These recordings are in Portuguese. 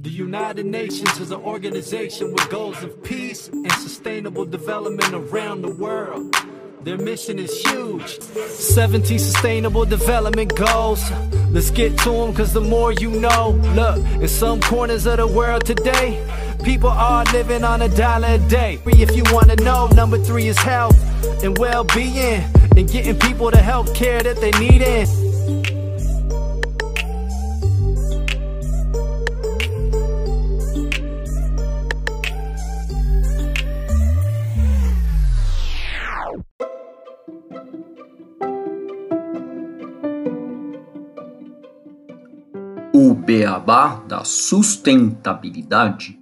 The United Nations is an organization with goals of peace and sustainable development around the world. Their mission is huge 17 sustainable development goals. Let's get to them, cause the more you know. Look, in some corners of the world today, people are living on a dollar a day. If you wanna know, number three is health and well being, and getting people the health care that they need in. Beabá da sustentabilidade.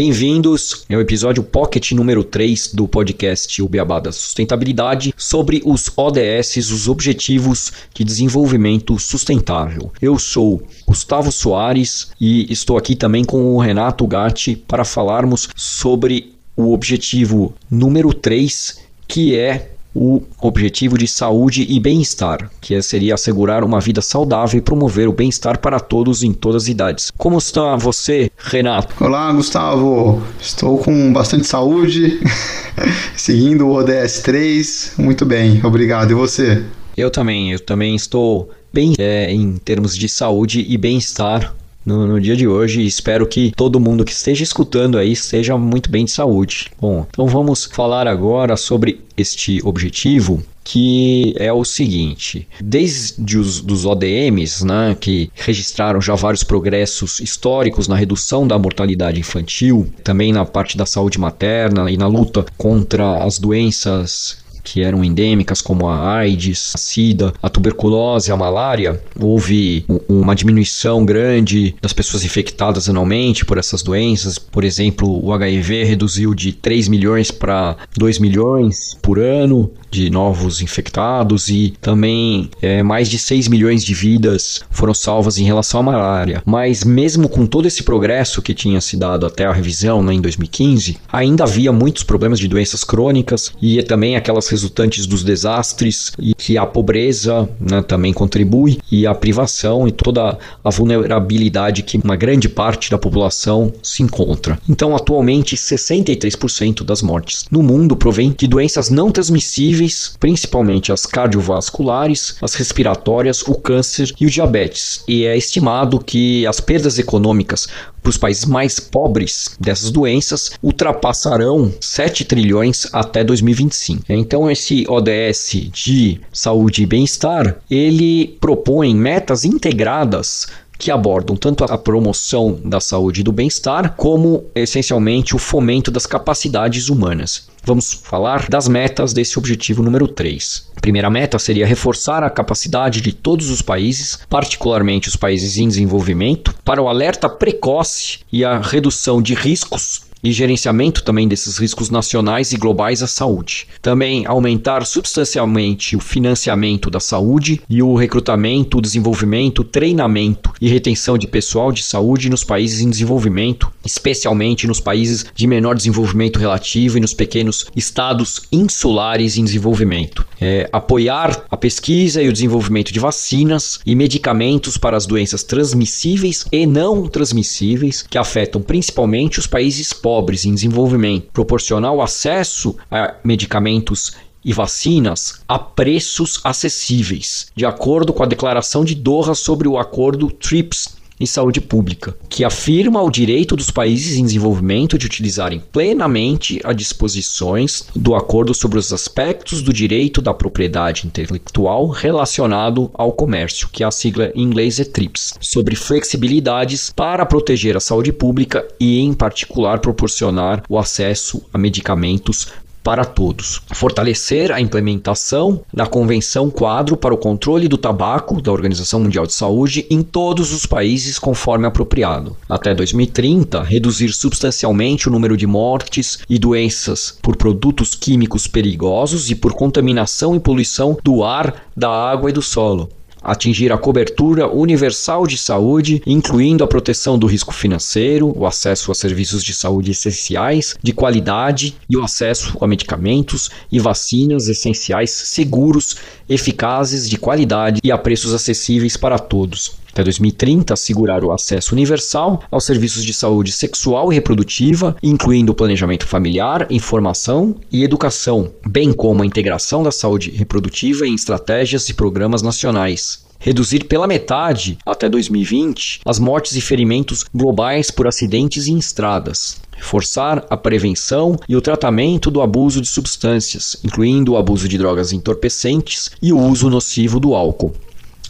Bem-vindos ao episódio Pocket número 3 do podcast O Beabá da Sustentabilidade sobre os ODS, os Objetivos de Desenvolvimento Sustentável. Eu sou Gustavo Soares e estou aqui também com o Renato Gatti para falarmos sobre o objetivo número 3, que é o objetivo de saúde e bem-estar, que seria assegurar uma vida saudável e promover o bem-estar para todos em todas as idades. Como está você, Renato? Olá, Gustavo. Estou com bastante saúde, seguindo o ODS 3. Muito bem, obrigado. E você? Eu também, eu também estou bem é, em termos de saúde e bem-estar no, no, dia de hoje. Espero que todo mundo que esteja escutando aí esteja muito bem de saúde. Bom, então vamos falar agora sobre este objetivo que é o seguinte: desde os dos ODMs, né, que registraram já vários progressos históricos na redução da mortalidade infantil, também na parte da saúde materna e na luta contra as doenças que eram endêmicas, como a AIDS, a SIDA, a tuberculose, a malária, houve uma diminuição grande das pessoas infectadas anualmente por essas doenças. Por exemplo, o HIV reduziu de 3 milhões para 2 milhões por ano de novos infectados e também é, mais de 6 milhões de vidas foram salvas em relação à malária. Mas mesmo com todo esse progresso que tinha se dado até a revisão né, em 2015, ainda havia muitos problemas de doenças crônicas e também aquelas resultantes dos desastres e que a pobreza né, também contribui e a privação e toda a vulnerabilidade que uma grande parte da população se encontra. Então, atualmente, 63% das mortes no mundo provém de doenças não transmissíveis, principalmente as cardiovasculares, as respiratórias, o câncer e o diabetes. E é estimado que as perdas econômicas para os países mais pobres dessas doenças ultrapassarão 7 trilhões até 2025. Então esse ODS de saúde e bem-estar, ele propõe metas integradas que abordam tanto a promoção da saúde e do bem-estar, como essencialmente o fomento das capacidades humanas. Vamos falar das metas desse objetivo número 3. A primeira meta seria reforçar a capacidade de todos os países, particularmente os países em desenvolvimento, para o alerta precoce e a redução de riscos e gerenciamento também desses riscos nacionais e globais à saúde. Também aumentar substancialmente o financiamento da saúde e o recrutamento, desenvolvimento, treinamento e retenção de pessoal de saúde nos países em desenvolvimento, especialmente nos países de menor desenvolvimento relativo e nos pequenos estados insulares em desenvolvimento. É, apoiar a pesquisa e o desenvolvimento de vacinas e medicamentos para as doenças transmissíveis e não transmissíveis que afetam principalmente os países pobres em desenvolvimento, proporcionar o acesso a medicamentos e vacinas a preços acessíveis, de acordo com a declaração de Doha sobre o acordo TRIPS e saúde pública, que afirma o direito dos países em desenvolvimento de utilizarem plenamente as disposições do acordo sobre os aspectos do direito da propriedade intelectual relacionado ao comércio, que a sigla em inglês é TRIPS, sobre flexibilidades para proteger a saúde pública e, em particular, proporcionar o acesso a medicamentos para todos. Fortalecer a implementação da Convenção Quadro para o Controle do Tabaco da Organização Mundial de Saúde em todos os países conforme apropriado. Até 2030, reduzir substancialmente o número de mortes e doenças por produtos químicos perigosos e por contaminação e poluição do ar, da água e do solo atingir a cobertura universal de saúde, incluindo a proteção do risco financeiro, o acesso a serviços de saúde essenciais, de qualidade e o acesso a medicamentos e vacinas essenciais seguros, eficazes, de qualidade e a preços acessíveis para todos até 2030 assegurar o acesso universal aos serviços de saúde sexual e reprodutiva, incluindo o planejamento familiar, informação e educação, bem como a integração da saúde reprodutiva em estratégias e programas nacionais reduzir pela metade, até 2020, as mortes e ferimentos globais por acidentes em estradas, reforçar a prevenção e o tratamento do abuso de substâncias, incluindo o abuso de drogas entorpecentes e o uso nocivo do álcool.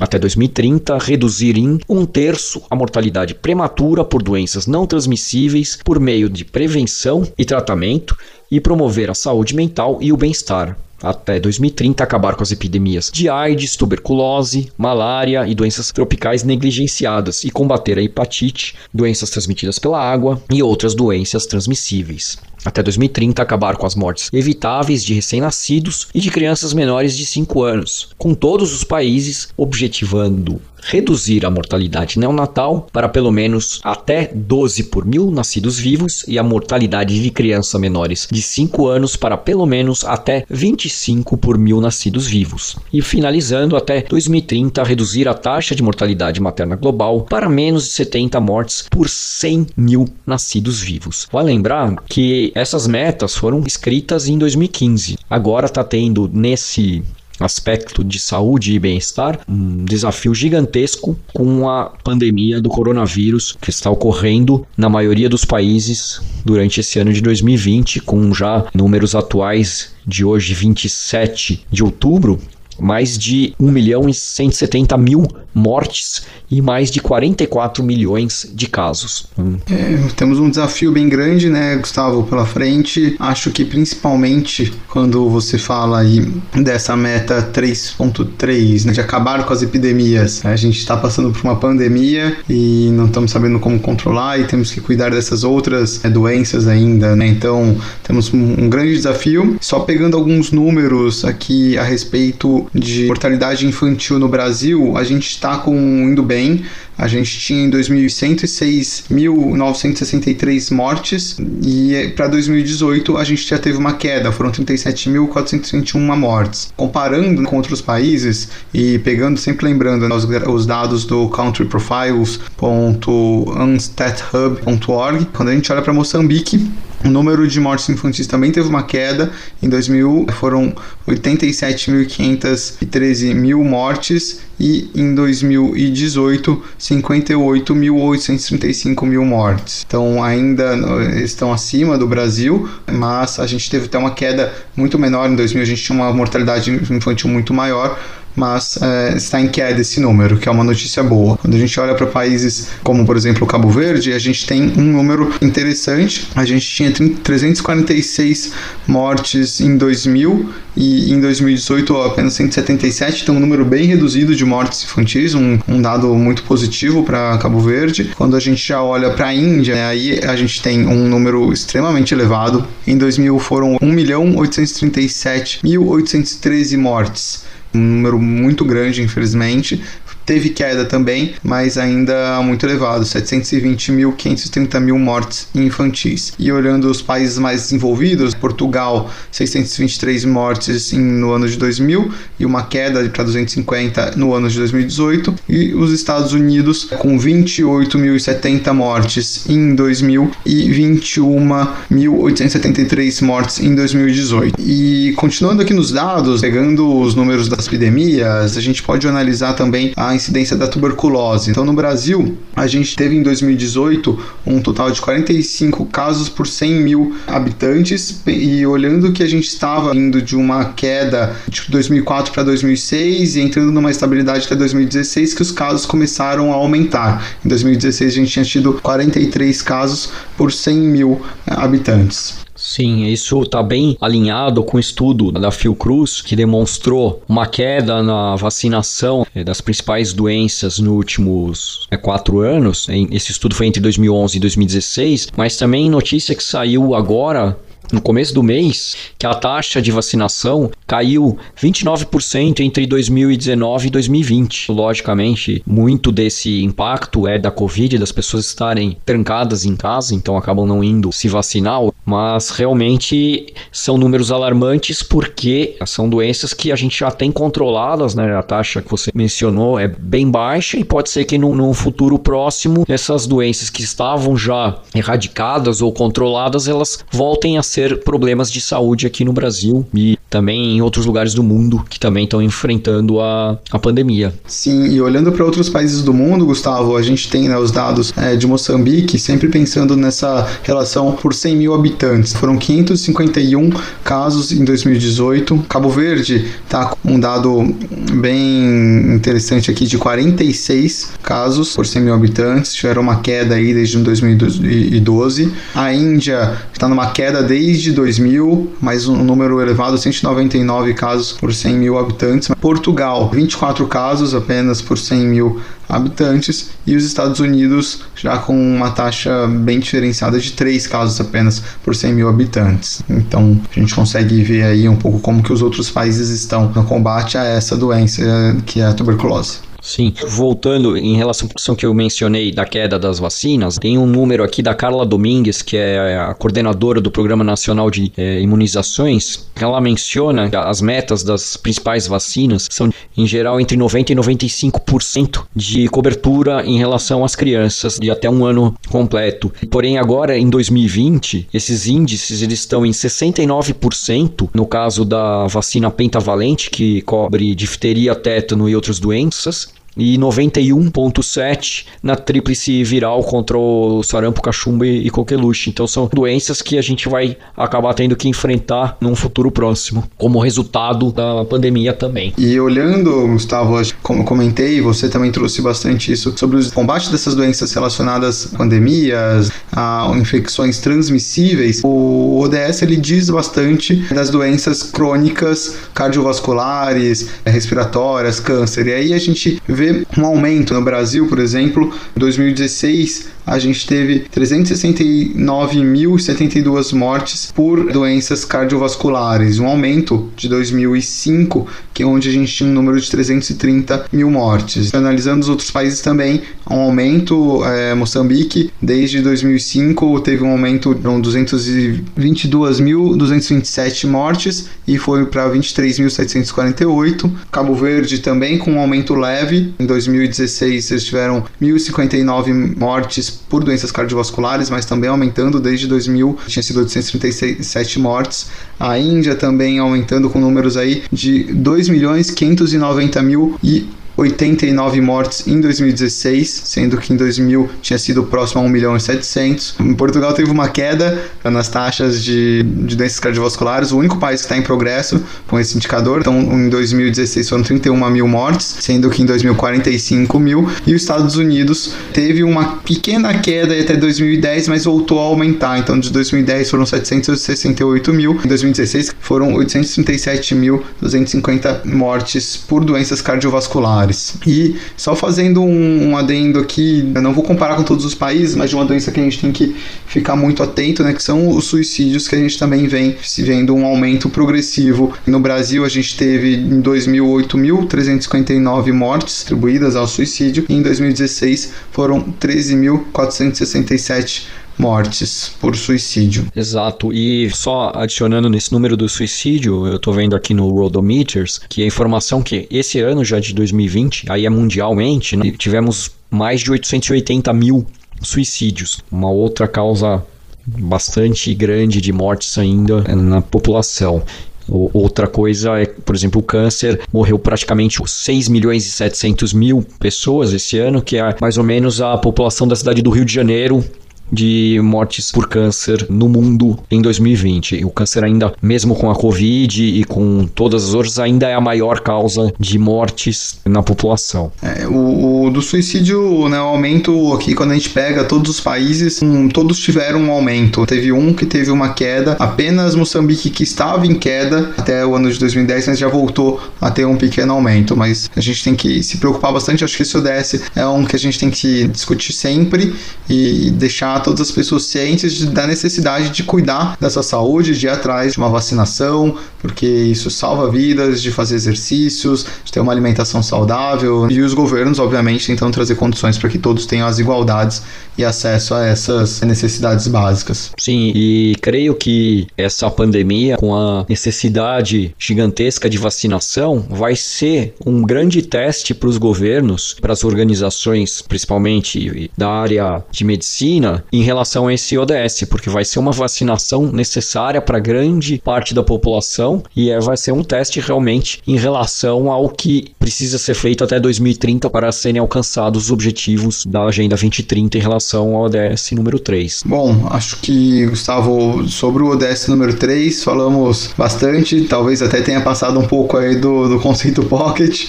Até 2030, reduzir em um terço a mortalidade prematura por doenças não transmissíveis por meio de prevenção e tratamento e promover a saúde mental e o bem-estar até 2030 acabar com as epidemias de AIDS, tuberculose, malária e doenças tropicais negligenciadas e combater a hepatite, doenças transmitidas pela água e outras doenças transmissíveis. Até 2030 acabar com as mortes evitáveis de recém-nascidos e de crianças menores de 5 anos, com todos os países objetivando reduzir a mortalidade neonatal para pelo menos até 12 por mil nascidos vivos e a mortalidade de crianças menores de 5 anos para pelo menos até 25 por mil nascidos vivos. E finalizando, até 2030, reduzir a taxa de mortalidade materna global para menos de 70 mortes por 100 mil nascidos vivos. Vale lembrar que essas metas foram escritas em 2015. Agora está tendo nesse aspecto de saúde e bem-estar, um desafio gigantesco com a pandemia do coronavírus que está ocorrendo na maioria dos países durante esse ano de 2020, com já números atuais de hoje, 27 de outubro, mais de 1 milhão e 170 mil mortes e mais de 44 milhões de casos. É, temos um desafio bem grande, né, Gustavo, pela frente. Acho que principalmente quando você fala aí dessa meta 3.3, né, de acabar com as epidemias. A gente está passando por uma pandemia e não estamos sabendo como controlar e temos que cuidar dessas outras é, doenças ainda, né? Então, temos um grande desafio. Só pegando alguns números aqui a respeito de mortalidade infantil no Brasil, a gente está indo bem. A gente tinha em 2106.963 mortes e para 2018 a gente já teve uma queda, foram 37.421 mortes. Comparando com outros países e pegando, sempre lembrando né, os, os dados do countryprofiles.unstathub.org, quando a gente olha para Moçambique, o número de mortes infantis também teve uma queda. Em 2000 foram 87.513 mil mortes e em 2018 58.835 mil mortes. Então ainda estão acima do Brasil, mas a gente teve até uma queda muito menor. Em 2000 a gente tinha uma mortalidade infantil muito maior mas é, está em queda esse número, que é uma notícia boa. Quando a gente olha para países como, por exemplo, Cabo Verde, a gente tem um número interessante. A gente tinha 346 mortes em 2000 e em 2018 apenas 177, então um número bem reduzido de mortes infantis, um, um dado muito positivo para Cabo Verde. Quando a gente já olha para a Índia, né, aí a gente tem um número extremamente elevado. Em 2000 foram 1.837.813 mortes um número muito grande, infelizmente, teve queda também, mas ainda muito elevado, 720 mil, 530 mil mortes infantis. E olhando os países mais desenvolvidos, Portugal, 623 mortes no ano de 2000 e uma queda para 250 no ano de 2018. E os Estados Unidos, com 28.070 mortes em 2000 e 21.873 mortes em 2018. E continuando aqui nos dados, pegando os números das epidemias, a gente pode analisar também a incidência da tuberculose. Então, no Brasil, a gente teve em 2018 um total de 45 casos por 100 mil habitantes, e olhando que a gente estava indo de uma queda de 2004 para 2006 e entrando numa estabilidade até 2016, que os casos começaram a aumentar. Em 2016, a gente tinha tido 43 casos por 100 mil habitantes. Sim, isso está bem alinhado com o estudo da Fiocruz, que demonstrou uma queda na vacinação eh, das principais doenças nos últimos é, quatro anos. Esse estudo foi entre 2011 e 2016, mas também notícia que saiu agora no começo do mês que a taxa de vacinação caiu 29% entre 2019 e 2020. Logicamente, muito desse impacto é da Covid, das pessoas estarem trancadas em casa, então acabam não indo se vacinar, mas realmente são números alarmantes porque são doenças que a gente já tem controladas, né? A taxa que você mencionou é bem baixa e pode ser que num, futuro próximo essas doenças que estavam já erradicadas ou controladas, elas voltem a ser problemas de saúde aqui no Brasil e também em outros lugares do mundo que também estão enfrentando a, a pandemia. Sim, e olhando para outros países do mundo, Gustavo, a gente tem né, os dados é, de Moçambique, sempre pensando nessa relação por 100 mil habitantes. Foram 551 casos em 2018. Cabo Verde está com um dado bem interessante aqui de 46 casos por 100 mil habitantes. Tiveram uma queda aí desde 2012. A Índia está numa queda desde 2000, mas um número elevado, 199 casos por 100 mil habitantes. Portugal, 24 casos apenas por 100 mil habitantes e os Estados Unidos já com uma taxa bem diferenciada de 3 casos apenas por 100 mil habitantes. Então a gente consegue ver aí um pouco como que os outros países estão no combate a essa doença que é a tuberculose. Sim, voltando em relação à questão que eu mencionei da queda das vacinas, tem um número aqui da Carla Domingues, que é a coordenadora do Programa Nacional de é, Imunizações. Ela menciona que as metas das principais vacinas são, em geral, entre 90% e 95% de cobertura em relação às crianças de até um ano completo. Porém, agora em 2020, esses índices eles estão em 69% no caso da vacina pentavalente, que cobre difteria, tétano e outras doenças, e 91,7 na tríplice viral contra o sarampo, cachumba e coqueluche. Então são doenças que a gente vai acabar tendo que enfrentar num futuro próximo, como resultado da pandemia também. E olhando, Gustavo, como comentei, você também trouxe bastante isso sobre o combate dessas doenças relacionadas a pandemias, a infecções transmissíveis. O ODS ele diz bastante das doenças crônicas cardiovasculares, respiratórias, câncer. E aí a gente vê um aumento no Brasil, por exemplo, em 2016 a gente teve 369.072 mortes por doenças cardiovasculares, um aumento de 2005, que é onde a gente tinha um número de 330 mil mortes. Analisando os outros países também, um aumento, é, Moçambique, desde 2005 teve um aumento de 222.227 mortes e foi para 23.748. Cabo Verde também com um aumento leve, em 2016 eles tiveram 1.059 mortes por doenças cardiovasculares, mas também aumentando desde 2000, tinha sido 837 mortes. A Índia também aumentando com números aí de 2 milhões 590 mil e 89 mortes em 2016, sendo que em 2000 tinha sido próximo a 1 milhão e 700. Em Portugal teve uma queda nas taxas de, de doenças cardiovasculares, o único país que está em progresso com esse indicador. Então, em 2016 foram 31 mil mortes, sendo que em 2000 45 mil. E os Estados Unidos teve uma pequena queda até 2010, mas voltou a aumentar. Então, de 2010 foram 768 mil, em 2016 foram 837 mil 250 mortes por doenças cardiovasculares. E só fazendo um, um, adendo aqui, eu não vou comparar com todos os países, mas de uma doença que a gente tem que ficar muito atento, né, que são os suicídios que a gente também vem se vendo um aumento progressivo. No Brasil a gente teve em 2008 1.359 mortes atribuídas ao suicídio e em 2016 foram 13.467 mortes por suicídio. Exato. E só adicionando nesse número do suicídio, eu tô vendo aqui no Rodometers que a informação que esse ano já de 2020, aí é mundialmente, né, tivemos mais de 880 mil suicídios. Uma outra causa bastante grande de mortes ainda na população. Outra coisa é, por exemplo, o câncer morreu praticamente 6 milhões e 700 mil pessoas esse ano, que é mais ou menos a população da cidade do Rio de Janeiro de mortes por câncer no mundo em 2020. E o câncer ainda, mesmo com a Covid e com todas as outras, ainda é a maior causa de mortes na população. É, o, o, do suicídio, né, o aumento aqui, quando a gente pega todos os países, um, todos tiveram um aumento. Teve um que teve uma queda, apenas Moçambique que estava em queda até o ano de 2010, mas já voltou a ter um pequeno aumento. Mas a gente tem que se preocupar bastante. Acho que esse ODS é um que a gente tem que discutir sempre e deixar todas as pessoas cientes da necessidade de cuidar da sua saúde, de ir atrás de uma vacinação, porque isso salva vidas, de fazer exercícios, de ter uma alimentação saudável. E os governos, obviamente, tentam trazer condições para que todos tenham as igualdades e acesso a essas necessidades básicas. Sim, e creio que essa pandemia, com a necessidade gigantesca de vacinação, vai ser um grande teste para os governos, para as organizações, principalmente da área de medicina, em relação a esse ODS, porque vai ser uma vacinação necessária para grande parte da população e é, vai ser um teste realmente em relação ao que precisa ser feito até 2030 para serem alcançados os objetivos da Agenda 2030 em relação ao ODS número 3. Bom, acho que, Gustavo, sobre o ODS número 3, falamos bastante, talvez até tenha passado um pouco aí do, do conceito Pocket,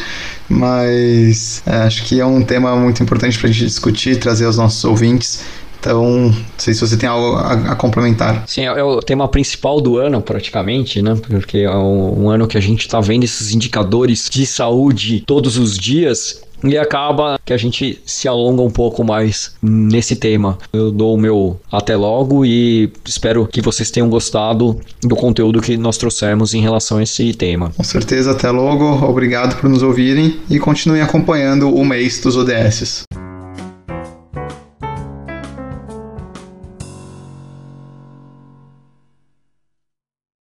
mas é, acho que é um tema muito importante para a gente discutir, trazer aos nossos ouvintes. Então, não sei se você tem algo a, a, complementar. Sim, é o tema principal do ano, praticamente, né? Porque é um, um ano que a gente está vendo esses indicadores de saúde todos os dias e acaba que a gente se alonga um pouco mais nesse tema. Eu dou o meu até logo e espero que vocês tenham gostado do conteúdo que nós trouxemos em relação a esse tema. Com certeza, até logo. Obrigado por nos ouvirem e continuem acompanhando o mês dos ODS.